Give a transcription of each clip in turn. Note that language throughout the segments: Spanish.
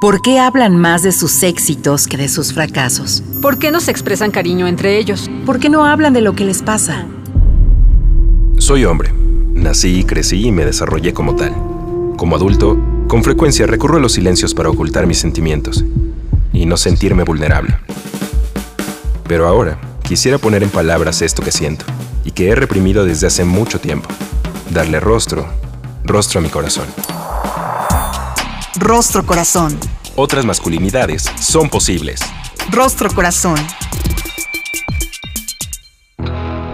¿Por qué hablan más de sus éxitos que de sus fracasos? ¿Por qué no se expresan cariño entre ellos? ¿Por qué no hablan de lo que les pasa? Soy hombre. Nací, y crecí y me desarrollé como tal. Como adulto, con frecuencia recurro a los silencios para ocultar mis sentimientos y no sentirme vulnerable. Pero ahora quisiera poner en palabras esto que siento y que he reprimido desde hace mucho tiempo. Darle rostro, rostro a mi corazón. Rostro Corazón. Otras masculinidades son posibles. Rostro Corazón.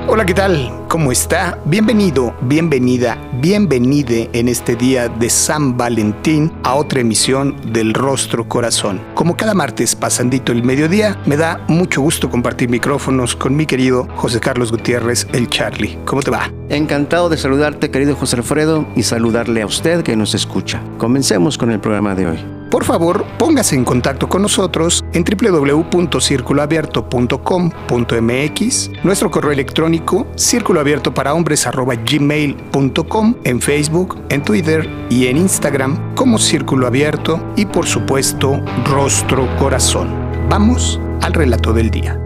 Hola, ¿qué tal? ¿Cómo está? Bienvenido, bienvenida, bienvenide en este día de San Valentín a otra emisión del Rostro Corazón. Como cada martes pasandito el mediodía, me da mucho gusto compartir micrófonos con mi querido José Carlos Gutiérrez, el Charlie. ¿Cómo te va? Encantado de saludarte, querido José Alfredo, y saludarle a usted que nos escucha. Comencemos con el programa de hoy. Por favor, póngase en contacto con nosotros en www.circuloabierto.com.mx, nuestro correo electrónico círculoabierto gmail.com, en Facebook, en Twitter y en Instagram como Círculo Abierto y por supuesto Rostro Corazón. Vamos al relato del día.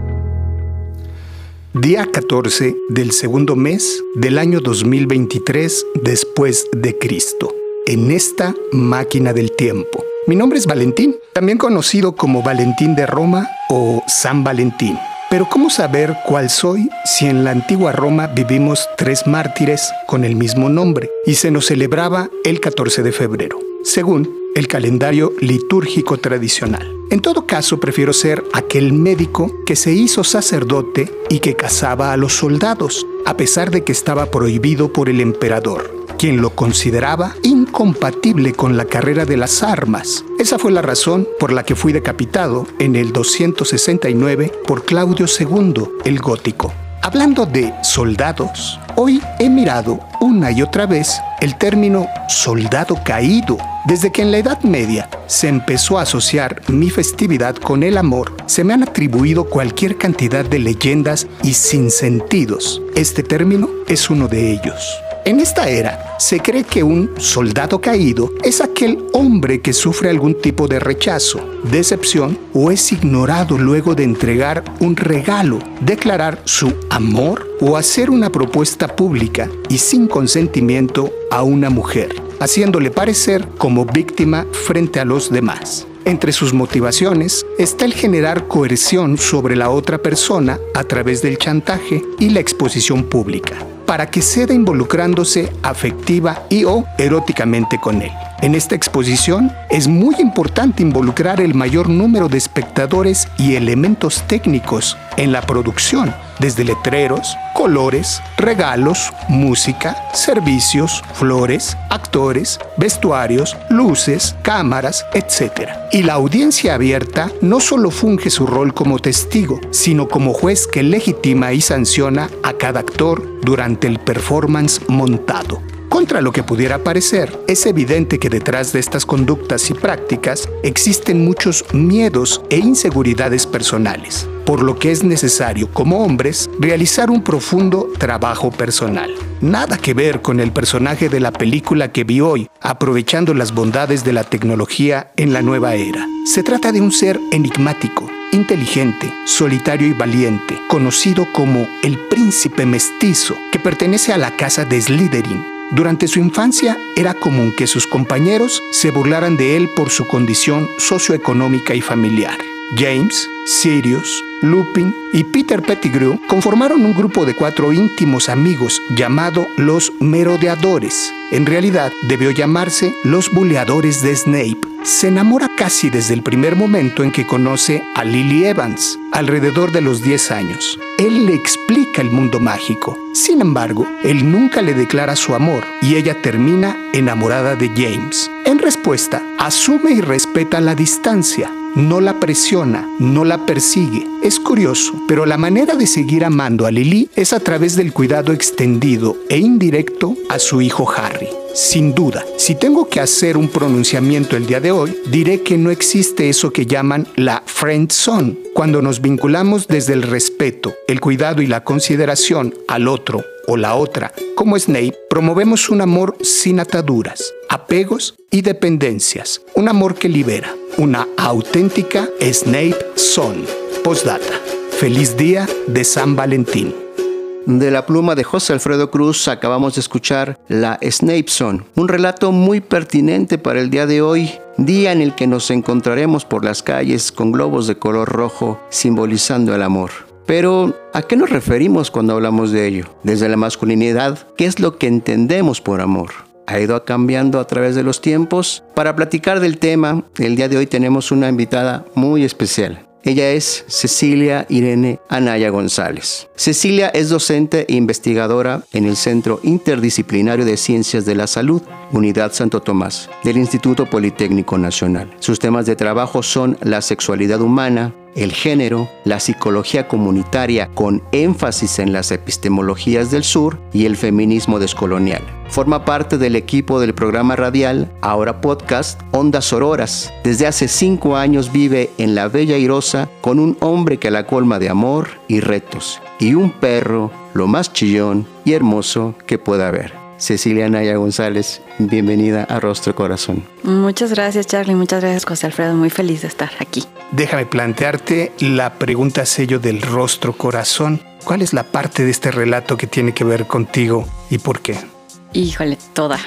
Día 14 del segundo mes del año 2023 después de Cristo, en esta máquina del tiempo. Mi nombre es Valentín, también conocido como Valentín de Roma o San Valentín. Pero ¿cómo saber cuál soy si en la antigua Roma vivimos tres mártires con el mismo nombre y se nos celebraba el 14 de febrero, según el calendario litúrgico tradicional? En todo caso, prefiero ser aquel médico que se hizo sacerdote y que cazaba a los soldados, a pesar de que estaba prohibido por el emperador quien lo consideraba incompatible con la carrera de las armas. Esa fue la razón por la que fui decapitado en el 269 por Claudio II el Gótico. Hablando de soldados, hoy he mirado una y otra vez el término soldado caído. Desde que en la Edad Media se empezó a asociar mi festividad con el amor, se me han atribuido cualquier cantidad de leyendas y sinsentidos. Este término es uno de ellos. En esta era, se cree que un soldado caído es aquel hombre que sufre algún tipo de rechazo, decepción o es ignorado luego de entregar un regalo, declarar su amor o hacer una propuesta pública y sin consentimiento a una mujer, haciéndole parecer como víctima frente a los demás. Entre sus motivaciones está el generar coerción sobre la otra persona a través del chantaje y la exposición pública para que ceda involucrándose afectiva y o eróticamente con él. En esta exposición es muy importante involucrar el mayor número de espectadores y elementos técnicos en la producción, desde letreros, colores, regalos, música, servicios, flores, actores, vestuarios, luces, cámaras, etc. Y la audiencia abierta no solo funge su rol como testigo, sino como juez que legitima y sanciona a cada actor durante el performance montado. Contra lo que pudiera parecer, es evidente que detrás de estas conductas y prácticas existen muchos miedos e inseguridades personales, por lo que es necesario, como hombres, realizar un profundo trabajo personal. Nada que ver con el personaje de la película que vi hoy, aprovechando las bondades de la tecnología en la nueva era. Se trata de un ser enigmático, inteligente, solitario y valiente, conocido como el príncipe mestizo, que pertenece a la casa de Slytherin, durante su infancia era común que sus compañeros se burlaran de él por su condición socioeconómica y familiar. James, Sirius, Lupin y Peter Pettigrew conformaron un grupo de cuatro íntimos amigos llamado los Merodeadores. En realidad debió llamarse los Buleadores de Snape. Se enamora casi desde el primer momento en que conoce a Lily Evans, alrededor de los 10 años. Él le explica el mundo mágico. Sin embargo, él nunca le declara su amor y ella termina enamorada de James. En respuesta, asume y respeta la distancia, no la presiona, no la persigue. Es curioso, pero la manera de seguir amando a Lily es a través del cuidado extendido e indirecto a su hijo Harry. Sin duda, si tengo que hacer un pronunciamiento el día de hoy, diré que no existe eso que llaman la friend zone, cuando nos vinculamos desde el respeto, el cuidado y la consideración al otro o la otra. Como Snape, promovemos un amor sin ataduras, apegos y dependencias, un amor que libera, una auténtica Snape Son. Postdata. Feliz día de San Valentín. De la pluma de José Alfredo Cruz acabamos de escuchar La Snape Son, un relato muy pertinente para el día de hoy, día en el que nos encontraremos por las calles con globos de color rojo simbolizando el amor. Pero, ¿a qué nos referimos cuando hablamos de ello? Desde la masculinidad, ¿qué es lo que entendemos por amor? ¿Ha ido cambiando a través de los tiempos? Para platicar del tema, el día de hoy tenemos una invitada muy especial. Ella es Cecilia Irene Anaya González. Cecilia es docente e investigadora en el Centro Interdisciplinario de Ciencias de la Salud, Unidad Santo Tomás, del Instituto Politécnico Nacional. Sus temas de trabajo son la sexualidad humana, el género, la psicología comunitaria con énfasis en las epistemologías del sur y el feminismo descolonial. Forma parte del equipo del programa radial, ahora podcast, Ondas Auroras. Desde hace cinco años vive en la Bella Irosa con un hombre que la colma de amor y retos, y un perro, lo más chillón y hermoso que pueda haber. Cecilia Naya González, bienvenida a Rostro Corazón. Muchas gracias Charlie, muchas gracias José Alfredo, muy feliz de estar aquí. Déjame plantearte la pregunta sello del Rostro Corazón. ¿Cuál es la parte de este relato que tiene que ver contigo y por qué? Híjole, toda.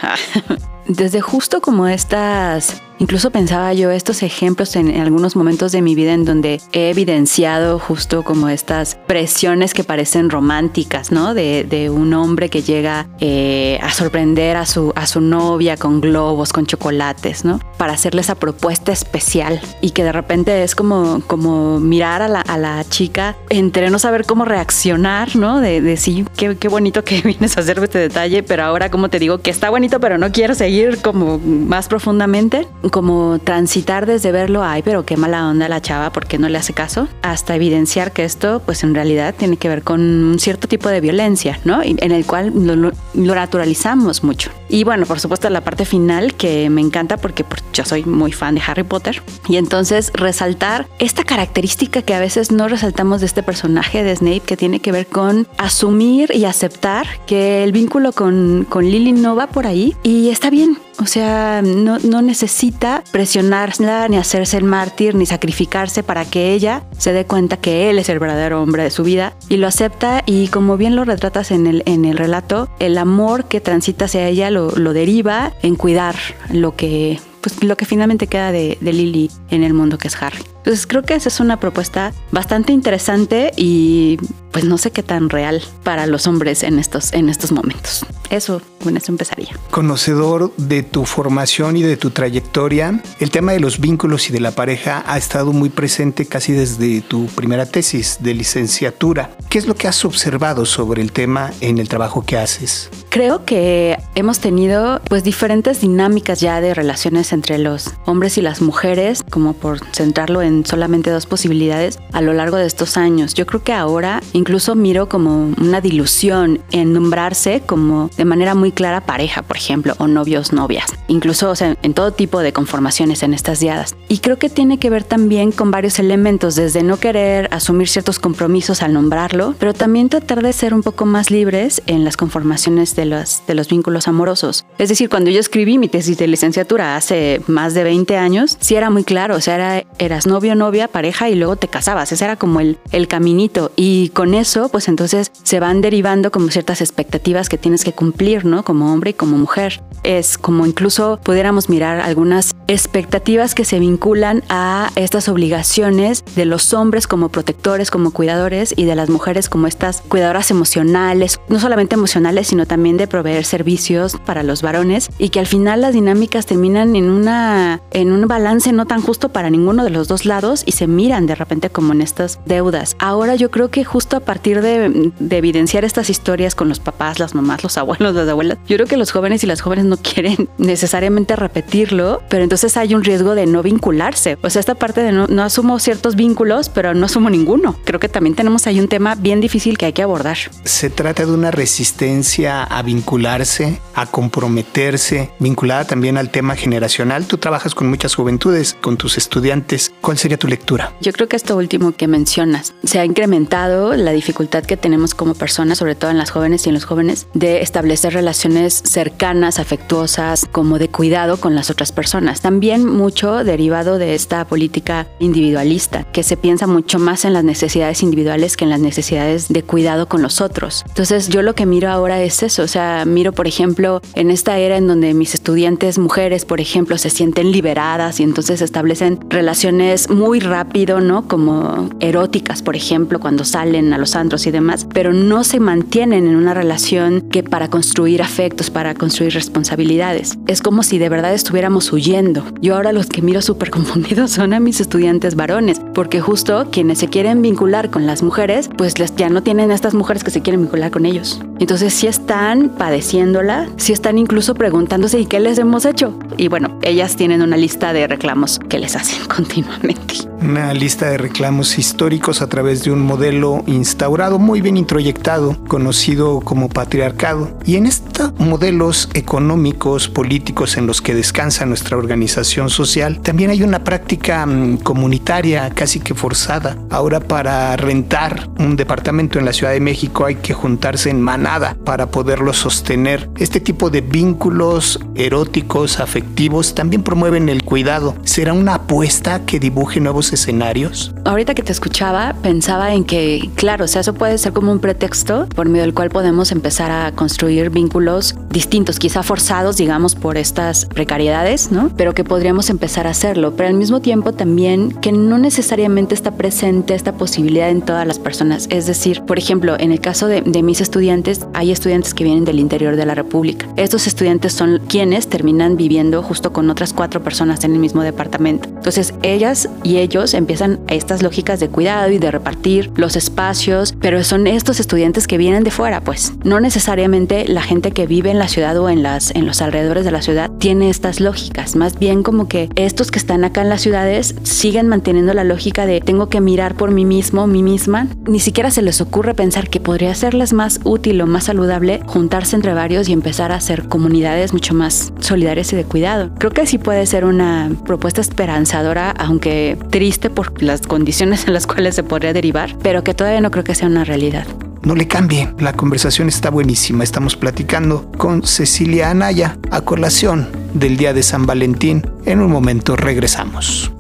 Desde justo como estas Incluso pensaba yo estos ejemplos en, algunos momentos de mi vida en donde he evidenciado justo como estas presiones que parecen románticas, ¿no? De, un hombre que llega eh, a sorprender a su, a su novia con globos, con chocolates, ¿no? Para hacerle esa propuesta especial y que de repente es como, como mirar a la, a la chica entre no saber cómo reaccionar, ¿no? De, de sí, qué, qué bonito que vienes a hacerme este detalle, pero ahora como te digo que está bonito, pero no quiero seguir como más profundamente como transitar desde verlo, ay, pero qué mala onda la chava, ¿por qué no le hace caso? Hasta evidenciar que esto, pues en realidad tiene que ver con un cierto tipo de violencia, ¿no? En el cual lo, naturalizamos mucho. Y bueno, por supuesto la parte final que me encanta porque yo soy muy fan de Harry Potter. Y entonces resaltar esta característica que a veces no resaltamos de este personaje de Snape que tiene que ver con asumir y aceptar que el vínculo con, con Lily no va por ahí y está bien, o sea, no, no, necesita presionarla, ni hacerse el mártir, ni sacrificarse para que ella se dé cuenta que él es el verdadero hombre de su vida y lo acepta y como bien lo retratas en el, en el relato, el amor que transita hacia ella lo, deriva en cuidar lo que pues lo que finalmente queda de, de, Lily en el mundo que es Harry. Entonces creo que esa es una propuesta bastante interesante y pues no sé qué tan real para los hombres en estos, en estos momentos. Eso, con eso empezaría. Conocedor de tu formación y de tu trayectoria, el tema de los vínculos y de la pareja ha estado muy presente casi desde tu primera tesis de licenciatura. ¿Qué es lo que has observado sobre el tema en el trabajo que haces? Creo que hemos tenido pues diferentes dinámicas ya de relaciones entre los hombres y las mujeres, como por centrarlo en solamente dos posibilidades a lo largo de estos años. Yo creo que ahora incluso miro como una dilución en nombrarse como de manera muy clara pareja, por ejemplo, o novios, novias. Incluso o sea, en todo tipo de conformaciones en estas diadas. Y creo que tiene que ver también con varios elementos, desde no querer asumir ciertos compromisos al nombrarlo, pero también tratar de ser un poco más libres en las conformaciones de los, de los vínculos amorosos. Es decir, cuando yo escribí mi tesis de licenciatura hace más de 20 años, sí era muy claro, o sea, era, eras novio novia, pareja y luego te casabas. Ese era como el, el caminito. Y con eso, pues entonces se van derivando como ciertas expectativas que tienes que cumplir, ¿no? Como hombre y como mujer. Es como incluso pudiéramos mirar algunas expectativas que se vinculan a estas obligaciones de los hombres como protectores, como cuidadores y de las mujeres como estas cuidadoras emocionales, no solamente emocionales, sino también de proveer servicios para los varones y que al final las dinámicas terminan en una en un balance no tan justo para ninguno de los dos lados y se miran de repente como en estas deudas. Ahora yo creo que justo partir de, evidenciar estas historias con los papás, las mamás, los abuelos, las abuelas, yo creo que los jóvenes y las jóvenes no quieren necesariamente repetirlo, pero entonces hay un riesgo de no vincularse. O sea, esta parte de no, no asumo ciertos vínculos, pero no asumo ninguno. Creo que también tenemos ahí un tema bien difícil que hay que abordar. Se trata de una resistencia a vincularse, a comprometerse, vinculada también al tema generacional. Tú trabajas con muchas juventudes, con tus estudiantes. ¿Cuál sería tu lectura? Yo creo que esto último que mencionas, se ha incrementado la, dificultad que tenemos como personas, sobre todo en las jóvenes y en los jóvenes, de establecer relaciones cercanas, afectuosas, como de cuidado con las otras personas. También mucho derivado de esta política individualista, que se piensa mucho más en las necesidades individuales que en las necesidades de cuidado con los otros. Entonces yo lo que miro ahora es eso, o sea, miro por ejemplo en esta era en donde mis estudiantes mujeres, por ejemplo, se sienten liberadas y entonces establecen relaciones muy rápido, ¿no? Como eróticas, por ejemplo, cuando salen a los antros y demás, pero no se mantienen en una relación que para construir afectos, para construir responsabilidades. Es como si de verdad estuviéramos huyendo. Yo ahora los que miro súper confundidos son a mis estudiantes varones, porque justo quienes se quieren vincular con las mujeres, pues ya no tienen estas mujeres que se quieren vincular con ellos. Entonces si están padeciéndola, si están incluso preguntándose ¿y qué les hemos hecho? Y bueno, ellas tienen una lista de reclamos que les hacen continuamente. Una lista de reclamos históricos a través de un modelo instaurado, muy bien introyectado, conocido como patriarcado. Y en estos modelos económicos, políticos en los que descansa nuestra organización social, también hay una práctica mm, comunitaria casi que forzada. Ahora para rentar un departamento en la Ciudad de México hay que juntarse en manada para poderlo sostener. Este tipo de vínculos eróticos, afectivos, también promueven el cuidado. ¿Será una apuesta que dibuje nuevos escenarios? Ahorita que te escuchaba, pensaba en que, claro, o sea, eso puede ser como un pretexto por medio del cual podemos empezar a construir vínculos distintos, quizá forzados, digamos, por estas precariedades, ¿no? Pero que podríamos empezar a hacerlo. Pero al mismo tiempo también que no necesariamente está presente esta posibilidad en todas las personas. Es decir, por ejemplo, en el caso de, de mis estudiantes, hay estudiantes que vienen del interior de la República. Estos estudiantes son quienes terminan viviendo justo con otras cuatro personas en el mismo departamento. Entonces, ellas y ellos empiezan estas lógicas de cuidado y de repartir los espacios, pero son estos estudiantes que vienen de fuera, pues. No necesariamente la gente que vive en la ciudad o en, las, en los alrededores de la ciudad tiene estas lógicas. Más bien como que estos que están acá en las ciudades siguen manteniendo la lógica de tengo que mirar por mí mismo, mí misma. Ni siquiera se les ocurre pensar que podría serles más útil o más saludable juntarse entre varios y empezar a hacer comunidades mucho más solidarias y de cuidado. Creo que sí puede ser una propuesta esperanzadora, aunque triste por las condiciones en las cuales se podría derivar, pero que todavía no creo que sea una realidad. No le cambie, la conversación está buenísima. Estamos platicando con Cecilia Anaya a colación del Día de San Valentín. En un momento regresamos.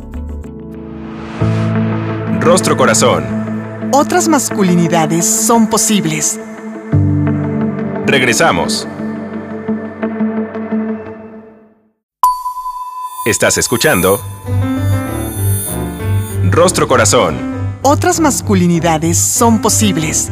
Rostro Corazón. Otras masculinidades son posibles. Regresamos. Estás escuchando Rostro Corazón. Otras masculinidades son posibles.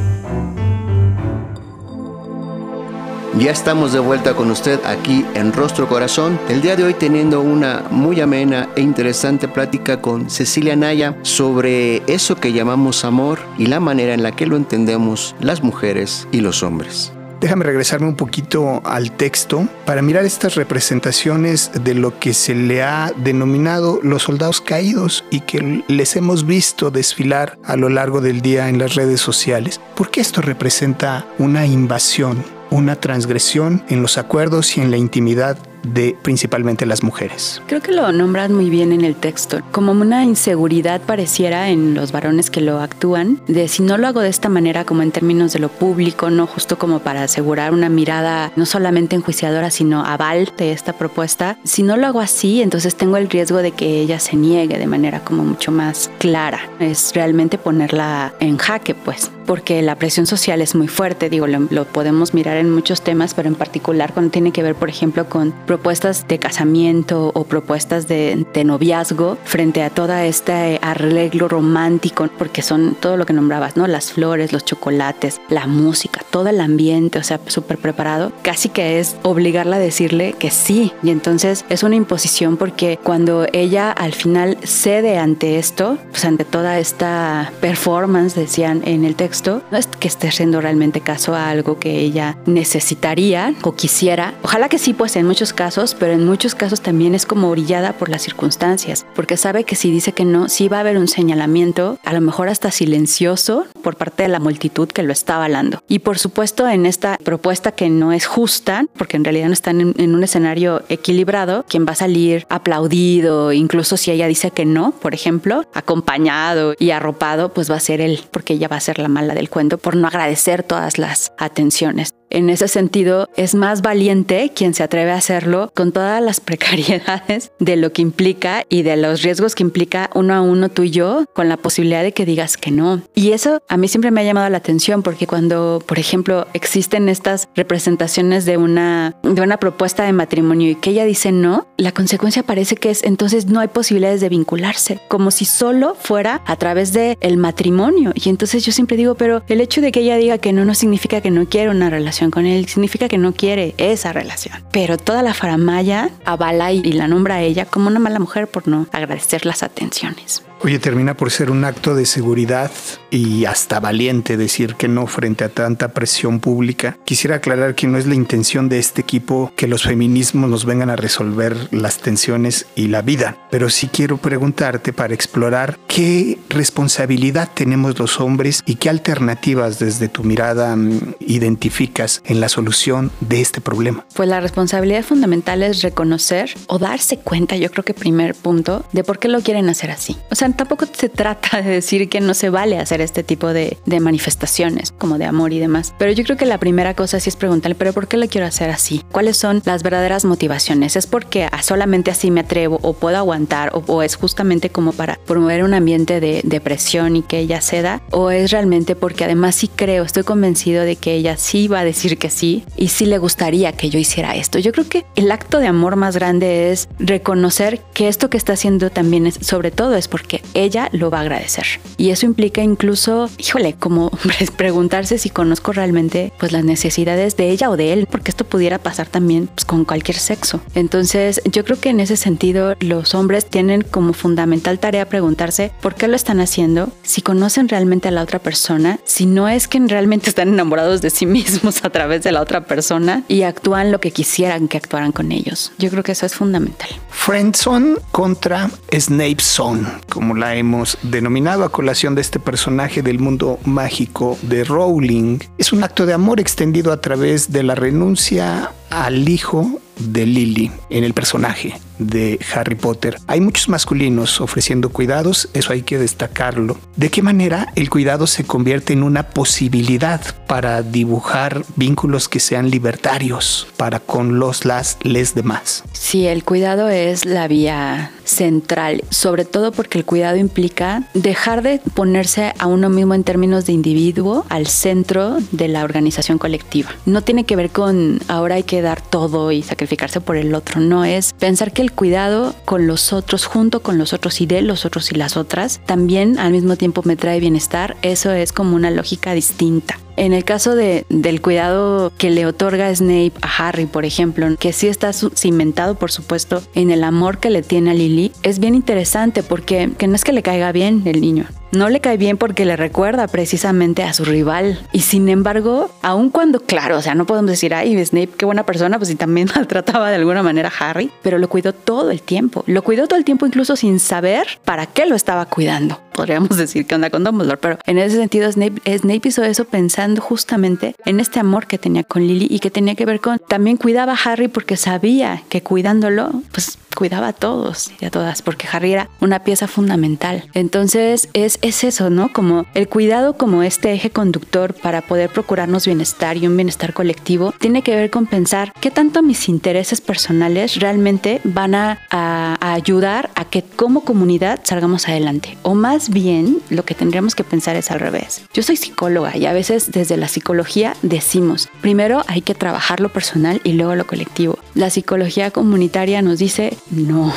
Ya estamos de vuelta con usted aquí en Rostro Corazón. El día de hoy teniendo una muy amena e interesante plática con Cecilia Naya sobre eso que llamamos amor y la manera en la que lo entendemos las mujeres y los hombres. Déjame regresarme un poquito al texto para mirar estas representaciones de lo que se le ha denominado los soldados caídos y que les hemos visto desfilar a lo largo del día en las redes sociales. ¿Por qué esto representa una invasión, una transgresión en los acuerdos y en la intimidad de principalmente las mujeres. Creo que lo nombras muy bien en el texto, como una inseguridad pareciera en los varones que lo actúan, de si no lo hago de esta manera como en términos de lo público, no justo como para asegurar una mirada no solamente enjuiciadora, sino aval de esta propuesta, si no lo hago así, entonces tengo el riesgo de que ella se niegue de manera como mucho más clara. Es realmente ponerla en jaque, pues porque la presión social es muy fuerte, digo, lo, lo, podemos mirar en muchos temas, pero en particular cuando tiene que ver, por ejemplo, con propuestas de casamiento o propuestas de, de noviazgo frente a todo este arreglo romántico, porque son todo lo que nombrabas, ¿no? Las flores, los chocolates, la música, todo el ambiente, o sea, súper preparado, casi que es obligarla a decirle que sí. Y entonces es una imposición porque cuando ella al final cede ante esto, pues ante toda esta performance, decían en el texto, no es que esté haciendo realmente caso a algo que ella necesitaría o quisiera. Ojalá que sí, pues en muchos casos, pero en muchos casos también es como orillada por las circunstancias, porque sabe que si dice que no, sí va a haber un señalamiento, a lo mejor hasta silencioso por parte de la multitud que lo está avalando. Y por supuesto, en esta propuesta que no es justa, porque en realidad no están en, en un escenario equilibrado, quien va a salir aplaudido, incluso si ella dice que no, por ejemplo, acompañado y arropado, pues va a ser él, porque ella va a ser la mala del cuento por no agradecer todas las atenciones. En ese sentido, es más valiente quien se atreve a hacerlo con todas las precariedades de lo que implica y de los riesgos que implica uno a uno tú y yo, con la posibilidad de que digas que no. Y eso a mí siempre me ha llamado la atención porque cuando, por ejemplo, existen estas representaciones de una, de una propuesta de matrimonio y que ella dice no, la consecuencia parece que es entonces no hay posibilidades de vincularse, como si solo fuera a través del el matrimonio. Y entonces yo siempre digo, pero el hecho de que ella diga que no no significa que no quiere una relación con él, significa que no quiere esa relación. Pero toda la faramaya avala y la nombra a ella como una mala mujer por no agradecer las atenciones. Oye, termina por ser un acto de seguridad y hasta valiente decir que no frente a tanta presión pública. Quisiera aclarar que no es la intención de este equipo que los feminismos nos vengan a resolver las tensiones y la vida, pero sí quiero preguntarte para explorar qué responsabilidad tenemos los hombres y qué alternativas desde tu mirada mm, identificas en la solución de este problema. Pues la responsabilidad fundamental es reconocer o darse cuenta, yo creo que primer punto, de por qué lo quieren hacer así. O sea, tampoco se trata de decir que no se vale hacer este tipo de, manifestaciones, como de amor y demás. Pero yo creo que la primera cosa sí es preguntarle, ¿pero por qué lo quiero hacer así? ¿Cuáles son las verdaderas motivaciones? ¿Es porque solamente así me atrevo o puedo aguantar o, o es justamente como para promover un ambiente de, de presión y que ella ceda? ¿O es realmente porque además sí creo, estoy convencido de que ella sí va a decir que sí y sí le gustaría que yo hiciera esto? Yo creo que el acto de amor más grande es reconocer que esto que está haciendo también es, sobre todo es porque ella lo va a agradecer. Y eso implica incluso, híjole, como preguntarse si conozco realmente pues las necesidades de ella o de él, porque esto pudiera pasar también pues, con cualquier sexo. Entonces, yo creo que en ese sentido los hombres tienen como fundamental tarea preguntarse por qué lo están haciendo, si conocen realmente a la otra persona, si no es que realmente están enamorados de sí mismos a través de la otra persona y actúan lo que quisieran que actuaran con ellos. Yo creo que eso es fundamental. Friendzone contra Snape Zone, como la hemos denominado a colación de este personaje del mundo mágico de Rowling, es un acto de amor extendido a través de la renuncia al hijo de Lily en el personaje de Harry Potter. Hay muchos masculinos ofreciendo cuidados, eso hay que destacarlo. ¿De qué manera el cuidado se convierte en una posibilidad para dibujar vínculos que sean libertarios para con los, las, les demás? Sí, el cuidado es la vía central, sobre todo porque el cuidado implica dejar de ponerse a uno mismo en términos de individuo al centro de la organización colectiva. No tiene que ver con ahora hay que dar todo y sacrificarse por el otro, no es pensar que el cuidado con los otros, junto con los otros y de los otros y las otras, también al mismo tiempo me trae bienestar, eso es como una lógica distinta. En el caso de, del cuidado que le otorga Snape a Harry, por ejemplo, que sí está cimentado, por supuesto, en el amor que le tiene a Lily, es bien interesante porque que no es que le caiga bien el niño, no le cae bien porque le recuerda precisamente a su rival. Y sin embargo, aun cuando, claro, o sea, no podemos decir, ay, Snape, qué buena persona, pues si también maltrataba de alguna manera a Harry, pero lo cuidó todo el tiempo. Lo cuidó todo el tiempo incluso sin saber para qué lo estaba cuidando. Podríamos decir que onda con Dumbledore, pero en ese sentido Snape, Snape hizo eso pensando justamente en este amor que tenía con Lily y que tenía que ver con, también cuidaba a Harry porque sabía que cuidándolo, pues cuidaba a todos y a todas, porque Harry era una pieza fundamental. Entonces es, es eso, ¿no? Como el cuidado como este eje conductor para poder procurarnos bienestar y un bienestar colectivo, tiene que ver con pensar qué tanto mis intereses personales realmente van a, a, a ayudar a que como comunidad salgamos adelante. O más bien, lo que tendríamos que pensar es al revés. Yo soy psicóloga y a veces desde la psicología decimos, primero hay que trabajar lo personal y luego lo colectivo. La psicología comunitaria nos dice, no,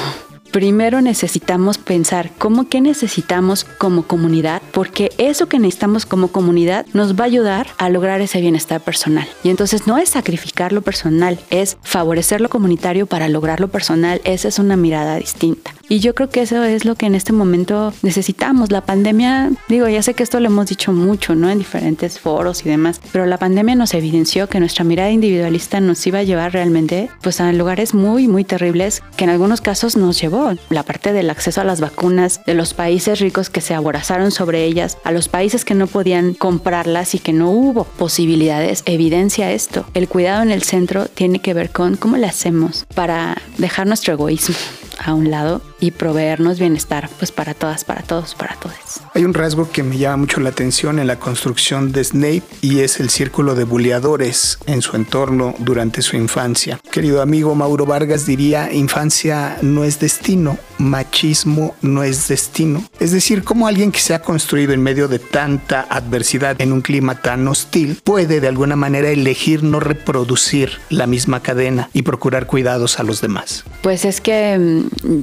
primero necesitamos pensar cómo que necesitamos como comunidad, porque eso que necesitamos como comunidad nos va a ayudar a lograr ese bienestar personal. Y entonces no es sacrificar lo personal, es favorecer lo comunitario para lograr lo personal. Esa es una mirada distinta. Y yo creo que eso es lo que en este momento necesitamos. La pandemia, digo, ya sé que esto lo hemos dicho mucho, ¿no? En diferentes foros y demás, pero la pandemia nos evidenció que nuestra mirada individualista nos iba a llevar realmente pues a lugares muy, muy terribles que en algunos casos nos llevó. La parte del acceso a las vacunas, de los países ricos que se aborazaron sobre ellas, a los países que no podían comprarlas y que no hubo posibilidades, evidencia esto. El cuidado en el centro tiene que ver con cómo le hacemos para dejar nuestro egoísmo a un lado y proveernos bienestar pues para todas, para todos, para todos. Hay un rasgo que me llama mucho la atención en la construcción de Snape y es el círculo de buleadores en su entorno durante su infancia. Querido amigo Mauro Vargas diría, infancia no es destino, machismo no es destino. Es decir, como alguien que se ha construido en medio de tanta adversidad en un clima tan hostil puede de alguna manera elegir no reproducir la misma cadena y procurar cuidados a los demás. Pues es que mm,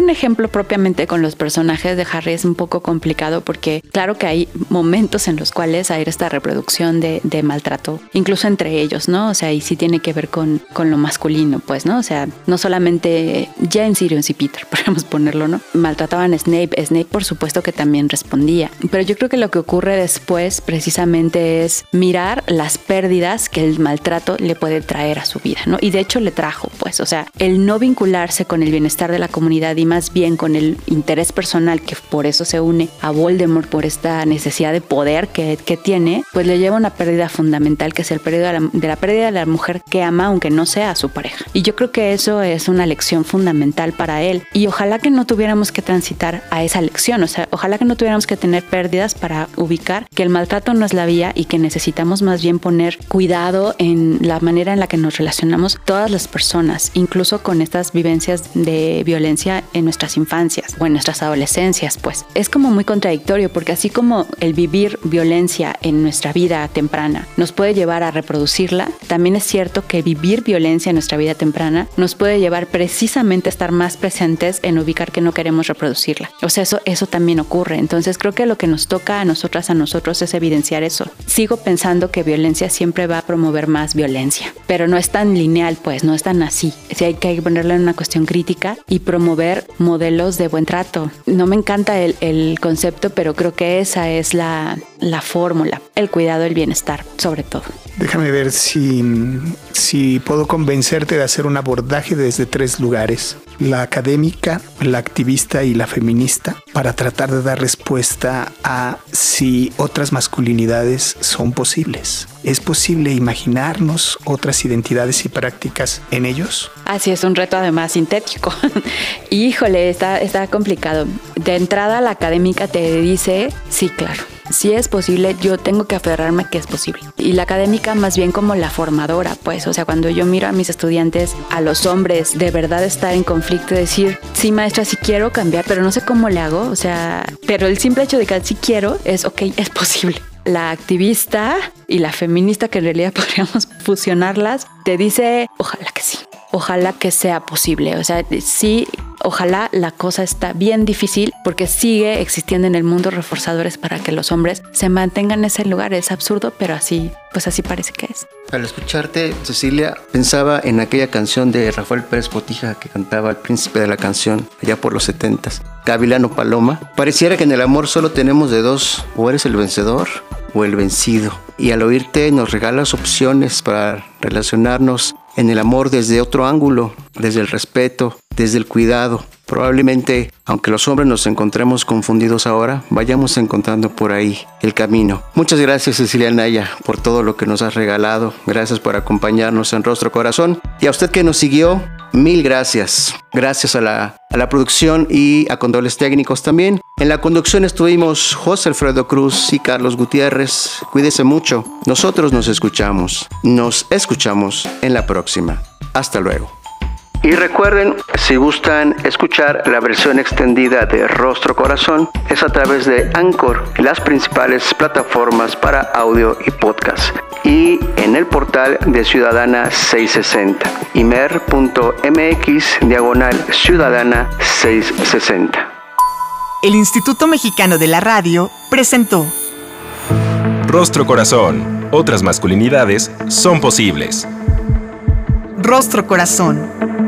un ejemplo propiamente con los personajes de Harry es un poco complicado porque claro que hay momentos en los cuales hay esta reproducción de, maltrato, incluso entre ellos, ¿no? O sea, y sí tiene que ver con, con lo masculino, pues, ¿no? O sea, no solamente James, Sirius y Peter, podemos ponerlo, ¿no? Maltrataban a Snape, Snape por supuesto que también respondía, pero yo creo que lo que ocurre después precisamente es mirar las pérdidas que el maltrato le puede traer a su vida, ¿no? Y de hecho le trajo, pues, o sea, el no vincularse con el bienestar de la comunidad y más bien con el interés personal que por eso se une a Voldemort por esta necesidad de poder que, que tiene, pues le lleva una pérdida fundamental que es el pérdida de, la, de la pérdida de la mujer que ama aunque no sea su pareja. Y yo creo que eso es una lección fundamental para él y ojalá que no tuviéramos que transitar a esa lección, o sea, ojalá que no tuviéramos que tener pérdidas para ubicar que el maltrato no es la vía y que necesitamos más bien poner cuidado en la manera en la que nos relacionamos todas las personas, incluso con estas vivencias de violencia en nuestras infancias o en nuestras adolescencias, pues es como muy contradictorio porque así como el vivir violencia en nuestra vida temprana nos puede llevar a reproducirla, también es cierto que vivir violencia en nuestra vida temprana nos puede llevar precisamente a estar más presentes en ubicar que no queremos reproducirla. O sea, eso, eso también ocurre. Entonces creo que lo que nos toca a nosotras, a nosotros, es evidenciar eso. Sigo pensando que violencia siempre va a promover más violencia, pero no es tan lineal, pues, no es tan así. Si hay que ponerle una cuestión crítica y promover modelos de buen trato. No me encanta el, el concepto, pero creo que esa es la, la fórmula, el cuidado del bienestar, sobre todo. Déjame ver si, si puedo convencerte de hacer un abordaje desde tres lugares, la académica, la activista y la feminista, para tratar de dar respuesta a si otras masculinidades son posibles. ¿Es posible imaginarnos otras identidades y prácticas en ellos? Así es un reto además sintético. Híjole, está, está complicado. De entrada la académica te dice, sí, claro si es posible, yo tengo que aferrarme que es posible. Y la académica más bien como la formadora, pues, o sea, cuando yo miro a mis estudiantes, a los hombres, de verdad estar en conflicto, decir, sí, maestra, sí quiero cambiar, pero no sé cómo le hago, o sea, pero el simple hecho de que sí quiero es, ok, es posible la activista y la feminista, que en realidad podríamos fusionarlas, te dice, ojalá que sí, ojalá que sea posible. O sea, sí, ojalá la cosa está bien difícil porque sigue existiendo en el mundo reforzadores para que los hombres se mantengan en ese lugar. Es absurdo, pero así, pues así parece que es. Al escucharte, Cecilia, pensaba en aquella canción de Rafael Pérez Botija que cantaba El príncipe de la canción, allá por los setentas, Gavilano Paloma. Pareciera que en el amor solo tenemos de dos, o eres el vencedor o el vencido. Y al oírte nos regalas opciones para relacionarnos en el amor desde otro ángulo, desde el respeto, desde el cuidado. Probablemente, aunque los hombres nos encontremos confundidos ahora, vayamos encontrando por ahí el camino. Muchas gracias Cecilia Naya por todo lo que nos has regalado. Gracias por acompañarnos en Rostro Corazón. Y a usted que nos siguió, mil gracias. Gracias a la, a la producción y a controles técnicos también. En la conducción estuvimos José Alfredo Cruz y Carlos Gutiérrez. Cuídese mucho. Nosotros nos escuchamos. Nos escuchamos en la próxima. Hasta luego. Y recuerden, si gustan escuchar la versión extendida de Rostro Corazón, es a través de Anchor, las principales plataformas para audio y podcast, y en el portal de Ciudadana 660, imer.mx diagonal Ciudadana 660. El Instituto Mexicano de la Radio presentó Rostro Corazón. Otras masculinidades son posibles. Rostro Corazón